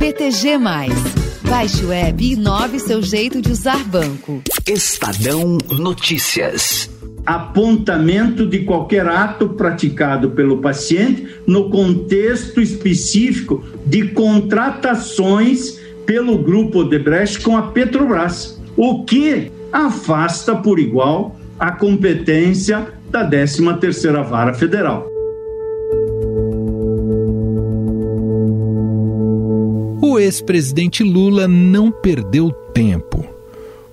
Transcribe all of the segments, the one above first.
BTG. Baixe o web e inove seu jeito de usar banco. Estadão Notícias. Apontamento de qualquer ato praticado pelo paciente no contexto específico de contratações pelo grupo Odebrecht com a Petrobras, o que afasta por igual a competência da 13ª Vara Federal. Ex-presidente Lula não perdeu tempo.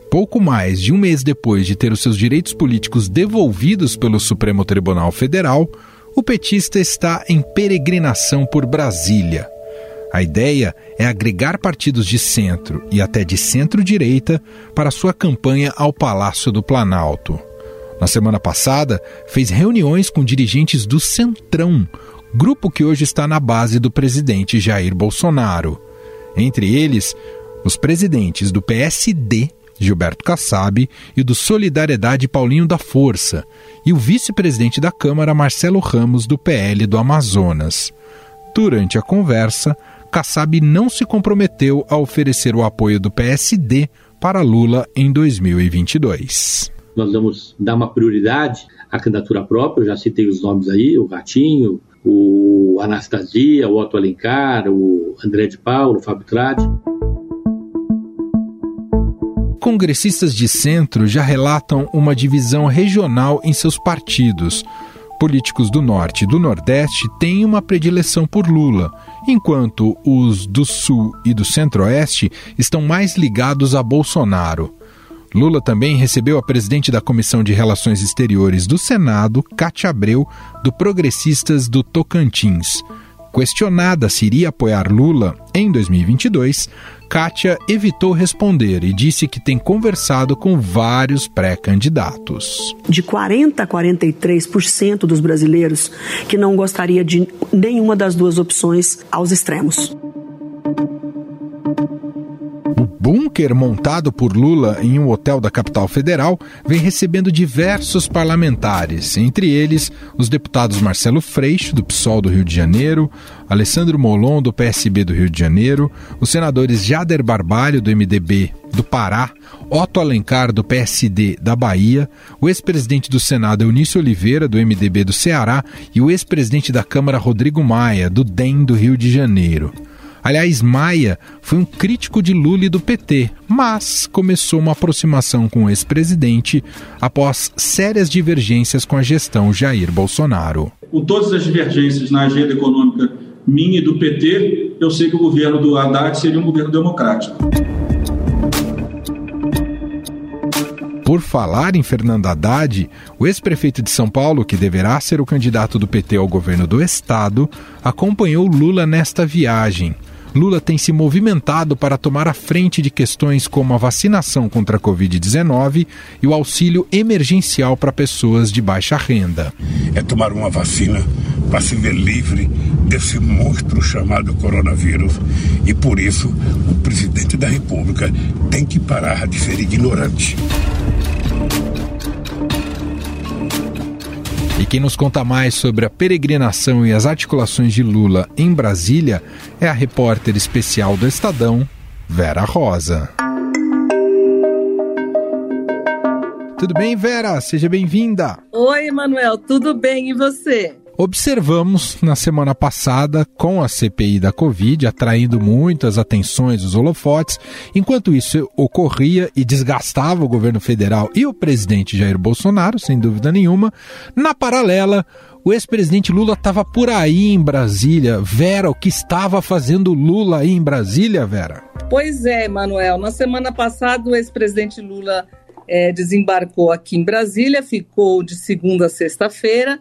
Pouco mais de um mês depois de ter os seus direitos políticos devolvidos pelo Supremo Tribunal Federal, o petista está em peregrinação por Brasília. A ideia é agregar partidos de centro e até de centro-direita para sua campanha ao Palácio do Planalto. Na semana passada, fez reuniões com dirigentes do Centrão, grupo que hoje está na base do presidente Jair Bolsonaro. Entre eles, os presidentes do PSD, Gilberto Kassab, e do Solidariedade Paulinho da Força, e o vice-presidente da Câmara, Marcelo Ramos, do PL do Amazonas. Durante a conversa, Kassab não se comprometeu a oferecer o apoio do PSD para Lula em 2022. Nós vamos dar uma prioridade à candidatura própria, eu já citei os nomes aí, o Ratinho, o Anastasia, o Otto Alencar, o André de Paulo, o Fábio Tradi. Congressistas de centro já relatam uma divisão regional em seus partidos. Políticos do Norte e do Nordeste têm uma predileção por Lula, enquanto os do Sul e do Centro-Oeste estão mais ligados a Bolsonaro. Lula também recebeu a presidente da Comissão de Relações Exteriores do Senado, Cátia Abreu, do Progressistas do Tocantins. Questionada se iria apoiar Lula em 2022, Kátia evitou responder e disse que tem conversado com vários pré-candidatos. De 40% a 43% dos brasileiros que não gostaria de nenhuma das duas opções aos extremos bunker montado por Lula em um hotel da capital federal vem recebendo diversos parlamentares, entre eles os deputados Marcelo Freixo, do PSOL do Rio de Janeiro, Alessandro Molon, do PSB do Rio de Janeiro, os senadores Jader Barbalho, do MDB do Pará, Otto Alencar, do PSD da Bahia, o ex-presidente do Senado Eunício Oliveira, do MDB do Ceará, e o ex-presidente da Câmara Rodrigo Maia, do DEM do Rio de Janeiro. Aliás, Maia foi um crítico de Lula e do PT, mas começou uma aproximação com o ex-presidente após sérias divergências com a gestão Jair Bolsonaro. Com todas as divergências na agenda econômica minha e do PT, eu sei que o governo do Haddad seria um governo democrático. Por falar em Fernando Haddad, o ex-prefeito de São Paulo, que deverá ser o candidato do PT ao governo do estado, acompanhou Lula nesta viagem. Lula tem se movimentado para tomar a frente de questões como a vacinação contra a Covid-19 e o auxílio emergencial para pessoas de baixa renda. É tomar uma vacina para se ver livre desse monstro chamado coronavírus. E por isso, o presidente da República tem que parar de ser ignorante. E quem nos conta mais sobre a peregrinação e as articulações de Lula em Brasília é a repórter especial do Estadão, Vera Rosa. Tudo bem, Vera? Seja bem-vinda. Oi, Manuel, tudo bem e você? Observamos na semana passada com a CPI da Covid atraindo muitas atenções dos holofotes, enquanto isso ocorria e desgastava o governo federal e o presidente Jair Bolsonaro, sem dúvida nenhuma, na paralela, o ex-presidente Lula estava por aí em Brasília. Vera, o que estava fazendo Lula aí em Brasília, Vera? Pois é, Manuel. Na semana passada, o ex-presidente Lula é, desembarcou aqui em Brasília, ficou de segunda a sexta-feira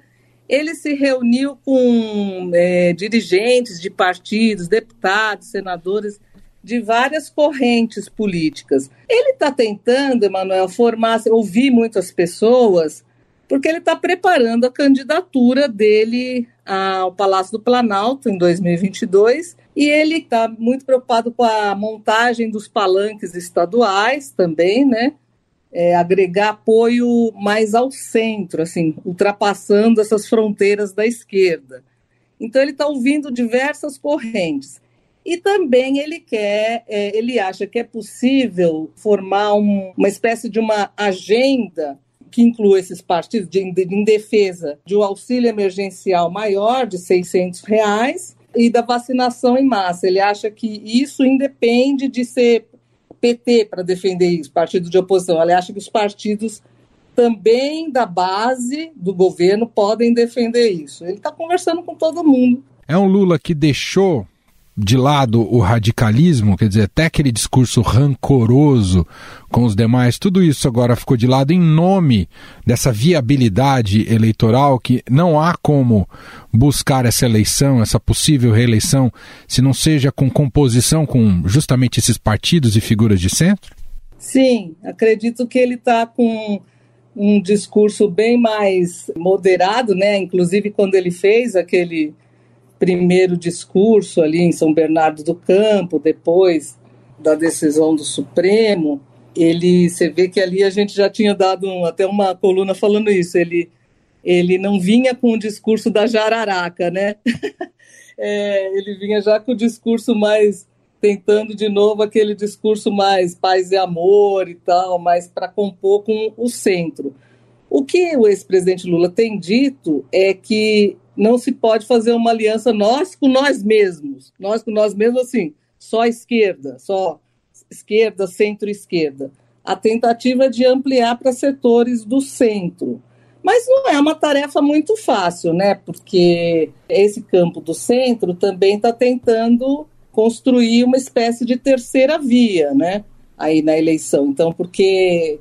ele se reuniu com é, dirigentes de partidos, deputados, senadores de várias correntes políticas. Ele está tentando, Emanuel, formar, ouvir muitas pessoas, porque ele está preparando a candidatura dele ao Palácio do Planalto em 2022 e ele está muito preocupado com a montagem dos palanques estaduais também, né? É, agregar apoio mais ao centro, assim, ultrapassando essas fronteiras da esquerda. Então ele está ouvindo diversas correntes. E também ele quer, é, ele acha que é possível formar um, uma espécie de uma agenda que inclua esses partidos de, de, em defesa de um auxílio emergencial maior de 600 reais e da vacinação em massa. Ele acha que isso independe de ser PT para defender isso, partido de oposição. Ele acha que os partidos também da base do governo podem defender isso. Ele está conversando com todo mundo. É um Lula que deixou de lado o radicalismo, quer dizer, até aquele discurso rancoroso com os demais, tudo isso agora ficou de lado em nome dessa viabilidade eleitoral que não há como buscar essa eleição, essa possível reeleição, se não seja com composição com justamente esses partidos e figuras de centro? Sim, acredito que ele está com um discurso bem mais moderado, né? Inclusive quando ele fez aquele primeiro discurso ali em São Bernardo do Campo, depois da decisão do Supremo, ele, você vê que ali a gente já tinha dado um, até uma coluna falando isso, ele, ele não vinha com o discurso da jararaca, né? é, ele vinha já com o discurso mais, tentando de novo aquele discurso mais paz e amor e tal, mais para compor com o centro. O que o ex-presidente Lula tem dito é que não se pode fazer uma aliança nós com nós mesmos. Nós com nós mesmos, assim, só esquerda, só esquerda, centro-esquerda. A tentativa é de ampliar para setores do centro. Mas não é uma tarefa muito fácil, né? Porque esse campo do centro também está tentando construir uma espécie de terceira via, né? Aí na eleição. Então, porque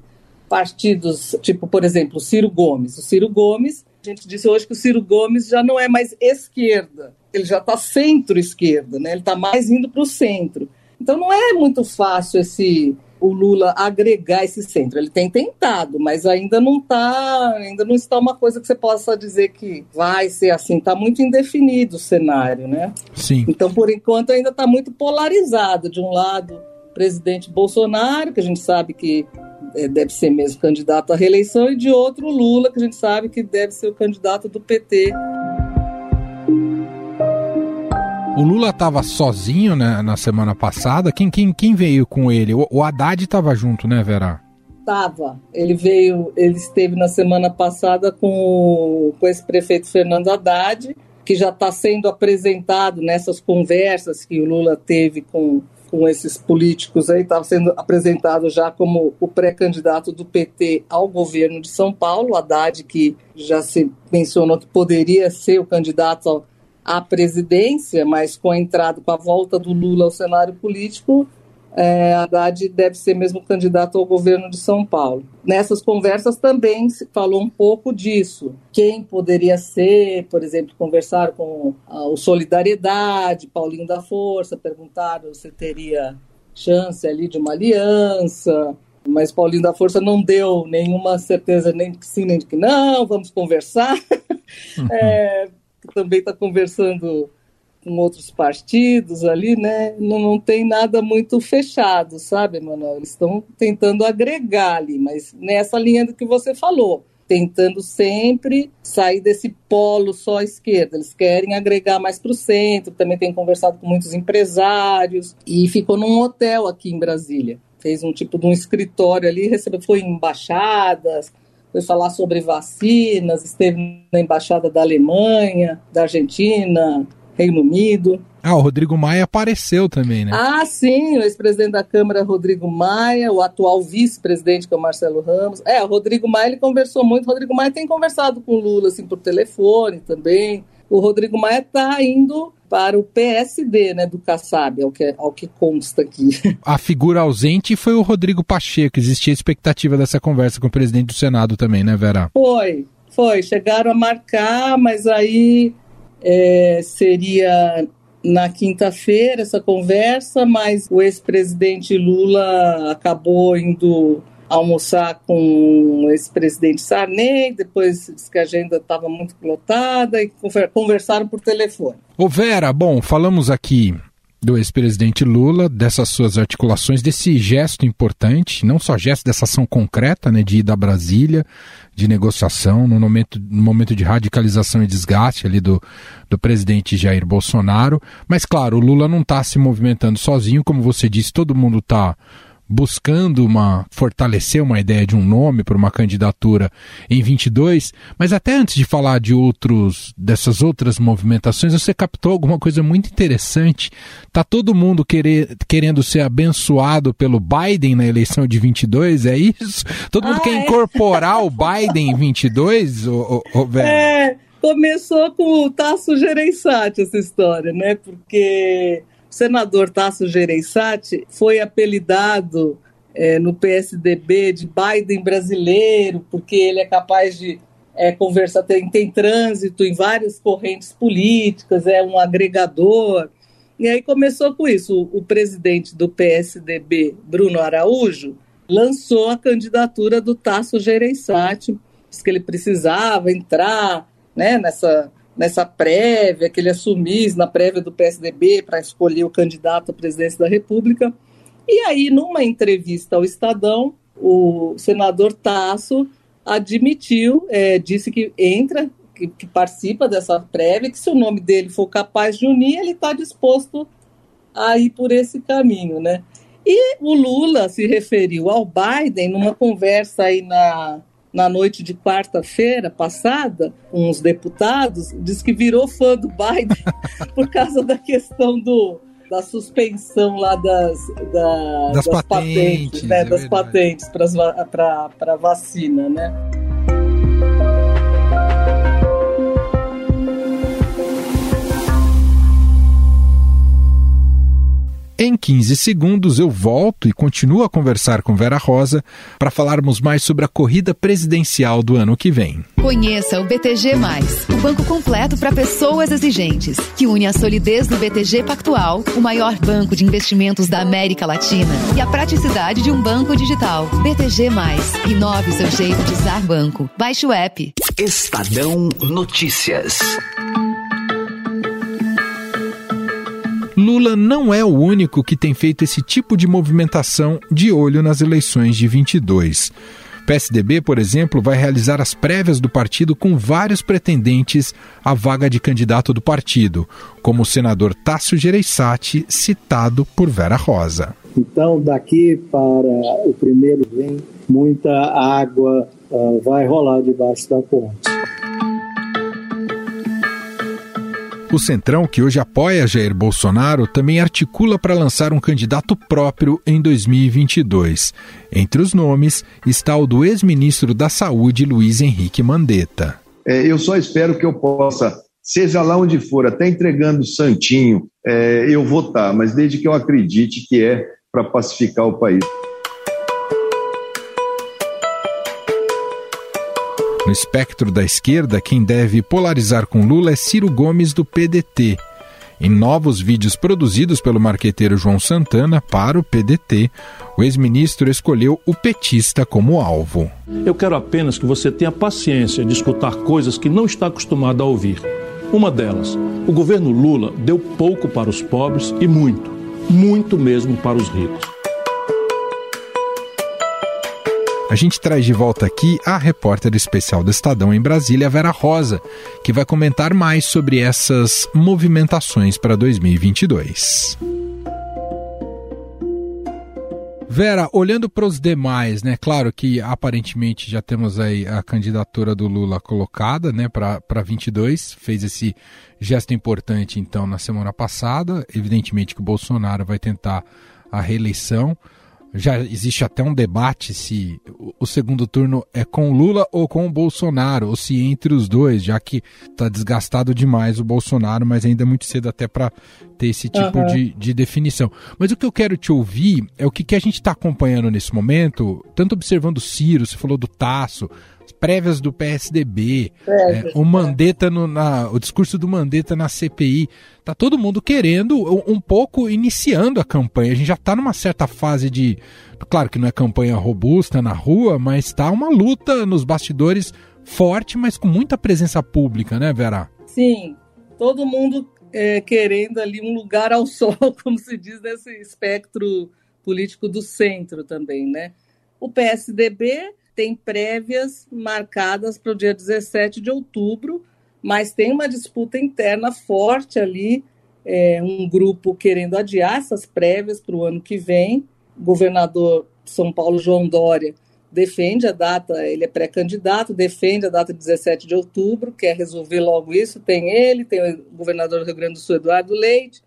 partidos, tipo, por exemplo, o Ciro Gomes. O Ciro Gomes a gente disse hoje que o Ciro Gomes já não é mais esquerda, ele já está centro-esquerda, né? ele está mais indo para o centro. Então não é muito fácil esse o Lula agregar esse centro. Ele tem tentado, mas ainda não está, ainda não está uma coisa que você possa dizer que vai ser assim. Está muito indefinido o cenário, né? Sim. Então, por enquanto, ainda está muito polarizado. De um lado, presidente Bolsonaro, que a gente sabe que deve ser mesmo candidato à reeleição, e de outro Lula, que a gente sabe que deve ser o candidato do PT. O Lula estava sozinho né, na semana passada. Quem, quem, quem veio com ele? O, o Haddad estava junto, né, Vera? Estava. Ele veio, ele esteve na semana passada com, com esse prefeito Fernando Haddad, que já está sendo apresentado nessas conversas que o Lula teve com com esses políticos aí, estava sendo apresentado já como o pré-candidato do PT ao governo de São Paulo, Haddad, que já se mencionou que poderia ser o candidato à presidência, mas com a entrada, com a volta do Lula ao cenário político, é, Haddad deve ser mesmo candidato ao governo de São Paulo. Nessas conversas também se falou um pouco disso. Quem poderia ser, por exemplo, conversaram com ah, o Solidariedade, Paulinho da Força, perguntaram se teria chance ali de uma aliança, mas Paulinho da Força não deu nenhuma certeza, nem que sim, nem que não, vamos conversar. Uhum. É, também está conversando com outros partidos ali, né? Não, não tem nada muito fechado, sabe, Manuel? Eles estão tentando agregar ali, mas nessa linha do que você falou, tentando sempre sair desse polo só à esquerda. Eles querem agregar mais para o centro, também tem conversado com muitos empresários e ficou num hotel aqui em Brasília. Fez um tipo de um escritório ali, recebeu, foi em embaixadas, foi falar sobre vacinas, esteve na embaixada da Alemanha, da Argentina, Reino Unido. Ah, o Rodrigo Maia apareceu também, né? Ah, sim, o ex-presidente da Câmara, Rodrigo Maia, o atual vice-presidente, que é o Marcelo Ramos. É, o Rodrigo Maia, ele conversou muito. O Rodrigo Maia tem conversado com o Lula, assim, por telefone também. O Rodrigo Maia está indo para o PSD, né, do Kassab, ao que, ao que consta aqui. A figura ausente foi o Rodrigo Pacheco. Existia expectativa dessa conversa com o presidente do Senado também, né, Vera? Foi, foi. Chegaram a marcar, mas aí é, seria na quinta-feira essa conversa, mas o ex-presidente Lula acabou indo almoçar com o ex-presidente Sarney, depois disse que a agenda estava muito lotada e conversaram por telefone. Ô Vera, bom, falamos aqui do ex-presidente Lula, dessas suas articulações, desse gesto importante, não só gesto dessa ação concreta, né, de ir da Brasília, de negociação, no momento, no momento de radicalização e desgaste ali do, do presidente Jair Bolsonaro. Mas, claro, o Lula não está se movimentando sozinho, como você disse, todo mundo está buscando uma fortalecer uma ideia de um nome para uma candidatura em 22, mas até antes de falar de outros dessas outras movimentações, você captou alguma coisa muito interessante. Tá todo mundo querer, querendo ser abençoado pelo Biden na eleição de 22, é isso? Todo mundo ah, quer é? incorporar o Biden em 22, ô, ô, ô, É, começou com o Tasso Gereissati essa história, né? Porque senador Tasso Gereissati foi apelidado é, no PSDB de Biden brasileiro, porque ele é capaz de é, conversar, tem, tem trânsito em várias correntes políticas, é um agregador. E aí começou com isso. O, o presidente do PSDB, Bruno Araújo, lançou a candidatura do Tasso Gereissati, disse que ele precisava entrar né, nessa nessa prévia, que ele assumisse na prévia do PSDB para escolher o candidato à presidência da República. E aí, numa entrevista ao Estadão, o senador Tasso admitiu, é, disse que entra, que, que, participa dessa prévia, que se o nome dele for capaz de unir, ele está disposto a ir por esse caminho, né? E o Lula se referiu ao Biden numa conversa aí na na noite de quarta-feira passada, com os deputados, diz que virou fã do Biden por causa da questão do, da suspensão lá das, da, das, das, patentes, patentes né, é das patentes para vacina, né? Em 15 segundos eu volto e continuo a conversar com Vera Rosa para falarmos mais sobre a corrida presidencial do ano que vem. Conheça o BTG, o banco completo para pessoas exigentes, que une a solidez do BTG Pactual, o maior banco de investimentos da América Latina, e a praticidade de um banco digital. BTG, inove seu jeito de usar banco. Baixe o app. Estadão Notícias. Lula não é o único que tem feito esse tipo de movimentação de olho nas eleições de 22. O PSDB, por exemplo, vai realizar as prévias do partido com vários pretendentes à vaga de candidato do partido, como o senador Tássio Gereissati, citado por Vera Rosa. Então, daqui para o primeiro vem, muita água uh, vai rolar debaixo da ponte. O Centrão, que hoje apoia Jair Bolsonaro, também articula para lançar um candidato próprio em 2022. Entre os nomes está o do ex-ministro da Saúde, Luiz Henrique Mandetta. É, eu só espero que eu possa, seja lá onde for, até entregando santinho, é, eu votar, mas desde que eu acredite que é para pacificar o país. No espectro da esquerda, quem deve polarizar com Lula é Ciro Gomes, do PDT. Em novos vídeos produzidos pelo marqueteiro João Santana para o PDT, o ex-ministro escolheu o petista como alvo. Eu quero apenas que você tenha paciência de escutar coisas que não está acostumado a ouvir. Uma delas, o governo Lula deu pouco para os pobres e muito, muito mesmo para os ricos. A gente traz de volta aqui a repórter especial do Estadão em Brasília, Vera Rosa, que vai comentar mais sobre essas movimentações para 2022. Vera, olhando para os demais, né? Claro que aparentemente já temos aí a candidatura do Lula colocada, né, para 22. Fez esse gesto importante então na semana passada. Evidentemente que o Bolsonaro vai tentar a reeleição já existe até um debate se o segundo turno é com Lula ou com o Bolsonaro, ou se entre os dois, já que está desgastado demais o Bolsonaro, mas ainda é muito cedo até para ter esse tipo uhum. de, de definição. Mas o que eu quero te ouvir é o que, que a gente está acompanhando nesse momento, tanto observando o Ciro, você falou do Tasso, prévias do PSDB, é, o Mandetta no, na, o discurso do Mandetta na CPI, tá todo mundo querendo um, pouco iniciando a campanha. A gente já está numa certa fase de, claro que não é campanha robusta na rua, mas está uma luta nos bastidores forte, mas com muita presença pública, né, Vera? Sim, todo mundo é, querendo ali um lugar ao sol, como se diz nesse espectro político do centro também, né? O PSDB tem prévias marcadas para o dia 17 de outubro, mas tem uma disputa interna forte ali, é, um grupo querendo adiar essas prévias para o ano que vem. O governador São Paulo, João Dória, defende a data, ele é pré-candidato, defende a data de 17 de outubro, quer resolver logo isso. Tem ele, tem o governador do Rio Grande do Sul, Eduardo Leite,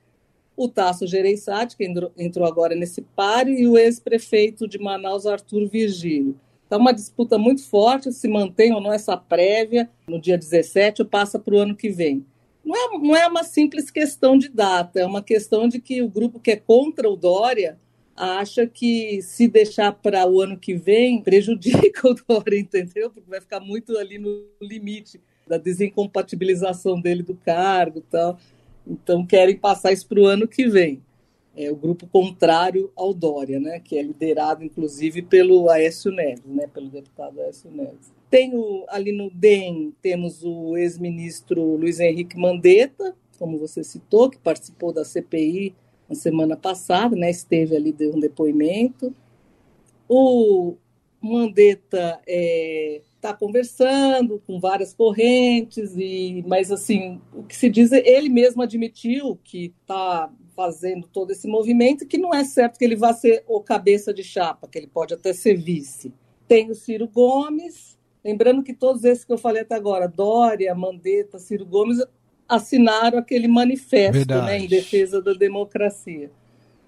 o Tasso Gereissati, que entrou agora nesse páreo, e o ex-prefeito de Manaus, Arthur Virgílio. Então, uma disputa muito forte, se mantém ou não essa prévia no dia 17 ou passa para o ano que vem. Não é, não é uma simples questão de data, é uma questão de que o grupo que é contra o Dória acha que se deixar para o ano que vem prejudica o Dória, entendeu? Porque vai ficar muito ali no limite da desincompatibilização dele do cargo tal. Então querem passar isso para o ano que vem. É o grupo contrário ao Dória, né? Que é liderado inclusive pelo Aécio Neves, né? Pelo deputado Aécio Neves. Tem o, ali no DEM temos o ex-ministro Luiz Henrique Mandetta, como você citou, que participou da CPI na semana passada, né, esteve ali, deu um depoimento. O Mandetta está é, tá conversando com várias correntes, e mas assim, o que se diz, ele mesmo admitiu que está fazendo todo esse movimento, que não é certo que ele vá ser o cabeça de chapa, que ele pode até ser vice. Tem o Ciro Gomes, lembrando que todos esses que eu falei até agora, Dória, Mandetta, Ciro Gomes, assinaram aquele manifesto né, em defesa da democracia.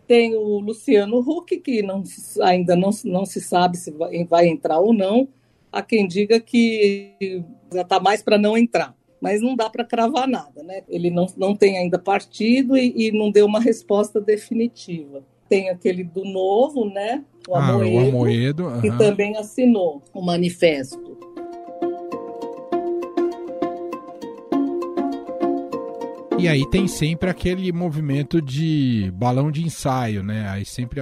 Tem o Luciano Huck, que não, ainda não, não se sabe se vai, vai entrar ou não. Há quem diga que já está mais para não entrar, mas não dá para cravar nada. Né? Ele não, não tem ainda partido e, e não deu uma resposta definitiva. Tem aquele do Novo, né? O Amoedo, ah, o Amoedo que também assinou o manifesto. E aí tem sempre aquele movimento de balão de ensaio, né? Aí sempre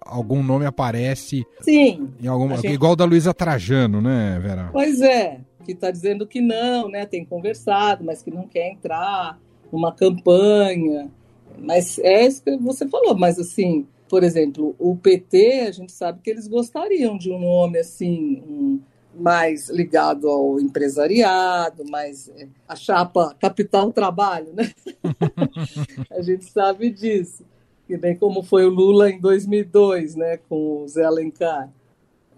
algum nome aparece. Sim. Em algum, gente... Igual da Luísa Trajano, né, Vera? Pois é, que está dizendo que não, né? Tem conversado, mas que não quer entrar numa campanha. Mas é isso que você falou, mas assim, por exemplo, o PT, a gente sabe que eles gostariam de um nome assim, um mais ligado ao empresariado, mais é, a chapa capital trabalho, né? a gente sabe disso. E bem como foi o Lula em 2002, né, com o Zé Alencar.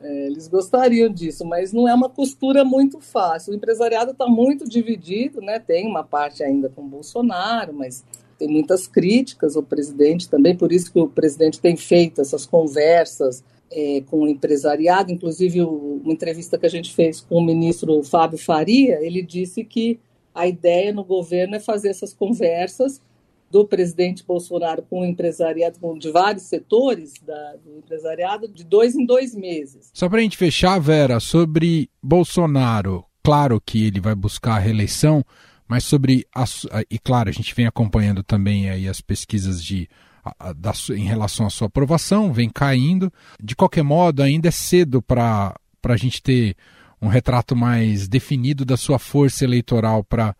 É, eles gostariam disso, mas não é uma costura muito fácil. O empresariado está muito dividido, né? Tem uma parte ainda com Bolsonaro, mas tem muitas críticas ao presidente também, por isso que o presidente tem feito essas conversas é, com o empresariado, inclusive o, uma entrevista que a gente fez com o ministro Fábio Faria, ele disse que a ideia no governo é fazer essas conversas do presidente Bolsonaro com o empresariado, com, de vários setores da, do empresariado, de dois em dois meses. Só para a gente fechar, Vera, sobre Bolsonaro, claro que ele vai buscar a reeleição, mas sobre, a, e claro, a gente vem acompanhando também aí as pesquisas de da, em relação à sua aprovação, vem caindo. De qualquer modo, ainda é cedo para a gente ter um retrato mais definido da sua força eleitoral para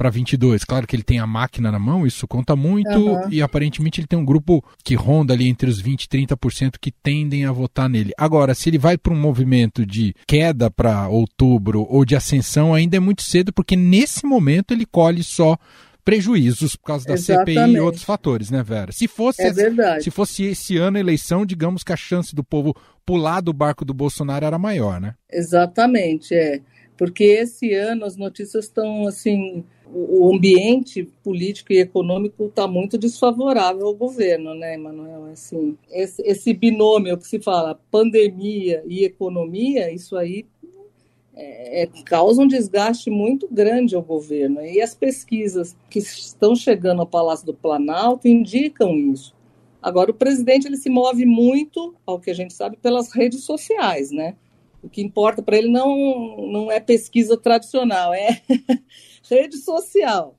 para 22. Claro que ele tem a máquina na mão, isso conta muito, uhum. e aparentemente ele tem um grupo que ronda ali entre os 20 e 30% que tendem a votar nele. Agora, se ele vai para um movimento de queda para outubro ou de ascensão, ainda é muito cedo, porque nesse momento ele colhe só prejuízos por causa da Exatamente. CPI e outros fatores, né, Vera? Se fosse, é se fosse esse ano a eleição, digamos que a chance do povo pular do barco do Bolsonaro era maior, né? Exatamente, é. Porque esse ano as notícias estão assim, o ambiente político e econômico está muito desfavorável ao governo, né, Emanuel? Assim, esse, esse binômio que se fala pandemia e economia, isso aí é, é, causa um desgaste muito grande ao governo. E as pesquisas que estão chegando ao Palácio do Planalto indicam isso. Agora, o presidente ele se move muito, ao que a gente sabe, pelas redes sociais, né? O que importa para ele não, não é pesquisa tradicional, é rede social.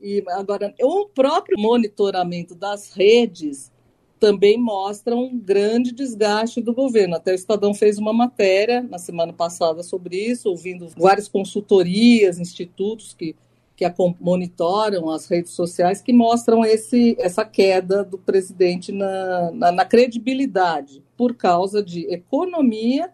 E agora, o próprio monitoramento das redes também mostra um grande desgaste do governo. Até o Estadão fez uma matéria na semana passada sobre isso, ouvindo várias consultorias, institutos que que monitoram as redes sociais que mostram esse, essa queda do presidente na, na, na credibilidade por causa de economia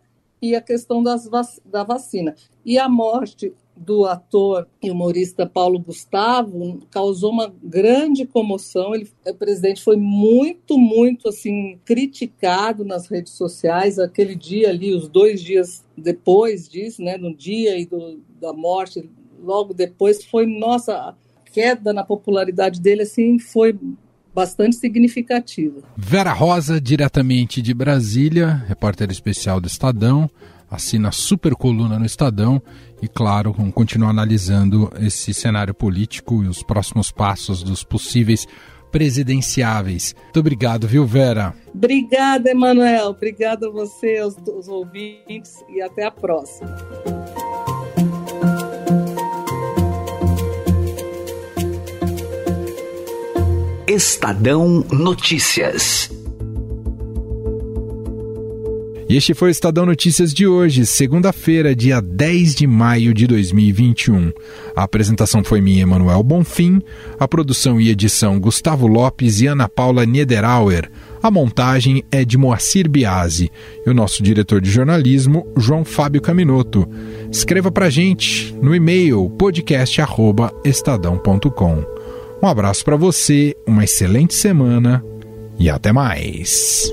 e a questão das vac da vacina. E a morte do ator e humorista Paulo Gustavo causou uma grande comoção. Ele, o presidente foi muito, muito assim criticado nas redes sociais. Aquele dia ali, os dois dias depois disso, né, no dia e do, da morte, logo depois, foi nossa a queda na popularidade dele assim foi bastante significativa. Vera Rosa, diretamente de Brasília, repórter especial do Estadão assina super coluna no Estadão e, claro, vamos continuar analisando esse cenário político e os próximos passos dos possíveis presidenciáveis. Muito obrigado, viu, Vera? Obrigada, Emanuel. Obrigada a você, aos, aos ouvintes e até a próxima. Estadão Notícias. E este foi o Estadão Notícias de hoje, segunda-feira, dia 10 de maio de 2021. A apresentação foi minha, Emanuel Bonfim, a produção e edição Gustavo Lopes e Ana Paula Niederauer. A montagem é de Moacir Biasi e o nosso diretor de jornalismo, João Fábio Caminoto. Escreva pra gente no e-mail podcast@estadão.com. Um abraço para você, uma excelente semana e até mais.